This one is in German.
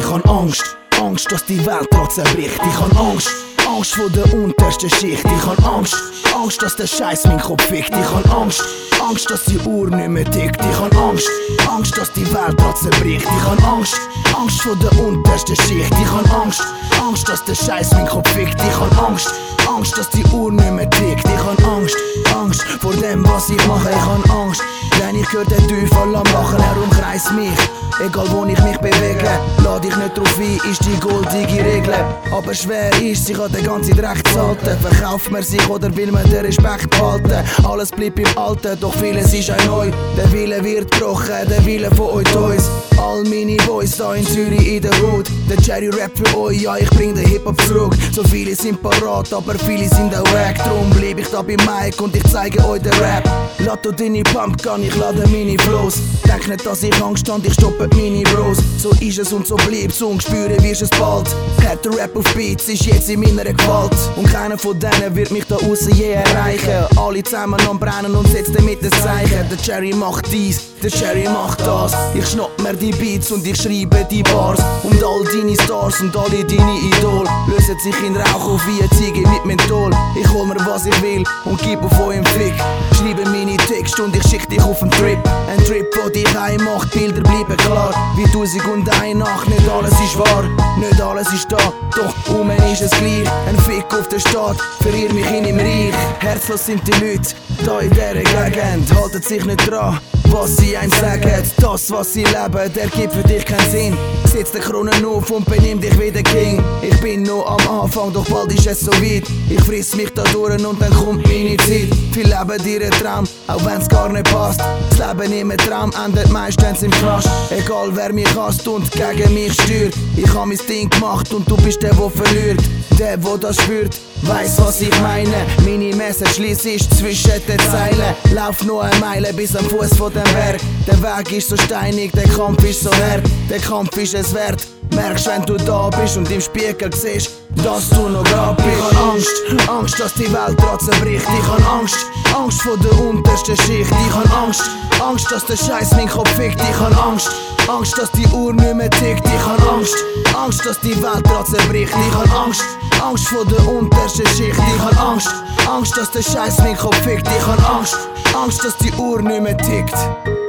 hab Angst, Angst, dass die Welt trotzdem bricht. Ich hab Angst, Angst vor der untersten Schicht. Ich hab Angst, Angst, dass der Scheiß mein Kopf fickt. Ich hab Angst, Angst, dass die Uhr nicht mehr tickt. Ich hab Angst, Angst, dass die Welt trotzdem bricht. Ich hab Angst, Angst vor der untersten Schicht. Ich hab Angst, Angst, dass der Scheiß mein Kopf fickt. Ich hab Angst, Angst, dass die Uhr nicht mehr tickt. Ich hab Angst, Angst vor dem, was ich mache. Ich hab Angst, denn ich höre den Teufel am Lachen, er umkreist mich. Egal wo ich mich bewege, lade ich nicht drauf ein, ist die goldige Regel. Aber schwer ist, sich an den ganzen Recht zu halten. Verkauft man sich oder will man den Respekt behalten? Alles bleibt im Alten, doch vieles ist auch neu. Der Wille wird gebrochen, der Wille von euch Toys. All meine Boys da in Zürich in der Hood. Der Cherry Rap für euch, ja, ich bring den Hip-Hop zurück. So viele sind parat, aber viele sind auch wack. Drum bleib ich da bei Mike und ich zeige euch den Rap. Lotto deine Pumpgun, ich lade meine Flows. Nicht, dass ich Angst stand, ich stoppe meine Bros. So ist es und so bleibt's und spüren wirst es bald. Härter Rap auf Beats ist jetzt in meiner Gewalt. Und keiner von denen wird mich da außen je erreichen. Alle zusammen am Brennen und setzen damit das Zeichen. Der Cherry macht dies, der Cherry macht das. Ich schnapp mir die Beats und ich schreibe die Bars. Und all deine Stars und alle deine Idol lösen sich in Rauch auf wie eine Ziege mit Menthol. Ich hol mir was ich will und gib auf euren Fick. Schreibe meine Texte und ich schick dich auf einen Trip. Ein Trip, wo dich einmacht, Bilder bleiben klar. Wie tausend und eine Nacht, nicht alles ist wahr, nicht alles ist da. Doch um ist es gleich. Ein Fick auf der Stadt, verirr mich in im Reich. Herzlos sind die Leute, da in dieser Gegend, halten sich nicht dran was sie einem sagen. Das, was sie leben, der gibt für dich keinen Sinn. Setz den Kronen auf und benimm dich wie der King. Ich bin nur am Anfang, doch bald ist es so weit. Ich friss mich da durch und dann kommt meine Zeit. Viel leben ihren Traum, auch wenn's gar nicht passt. Das Leben im Traum endet meistens im Knast. Egal wer mich hasst und gegen mich stört. Ich hab mein Ding gemacht und du bist der, der verliert. Der, der das spürt, weiß was ich meine. Meine Message lies ist zwischen den Zeilen. Lauf nur eine Meile bis am Fuß von dem Berg. Der Weg ist so steinig, der Kampf ist so hart. Der Kampf ist es wert. Merkst, wenn du da bist und im Spiegel siehst, dass du noch grad bist. Ich hab Angst, Angst, dass die Welt trotzdem bricht. Ich hab Angst, Angst vor der untersten Schicht. Ich hab Angst, Angst, dass der Scheiß mein Kopf fickt. Ich hab Angst, Angst, dass die Uhr nicht mehr tickt. Ich hab Angst, Angst, dass die Welt trotzdem bricht. Ich hab Angst, Angst vor der untersten Schicht. Ich hab Angst, Angst, dass der Scheiß mein Kopf fickt. Ich hab Angst, Angst, dass die Uhr nicht mehr tickt.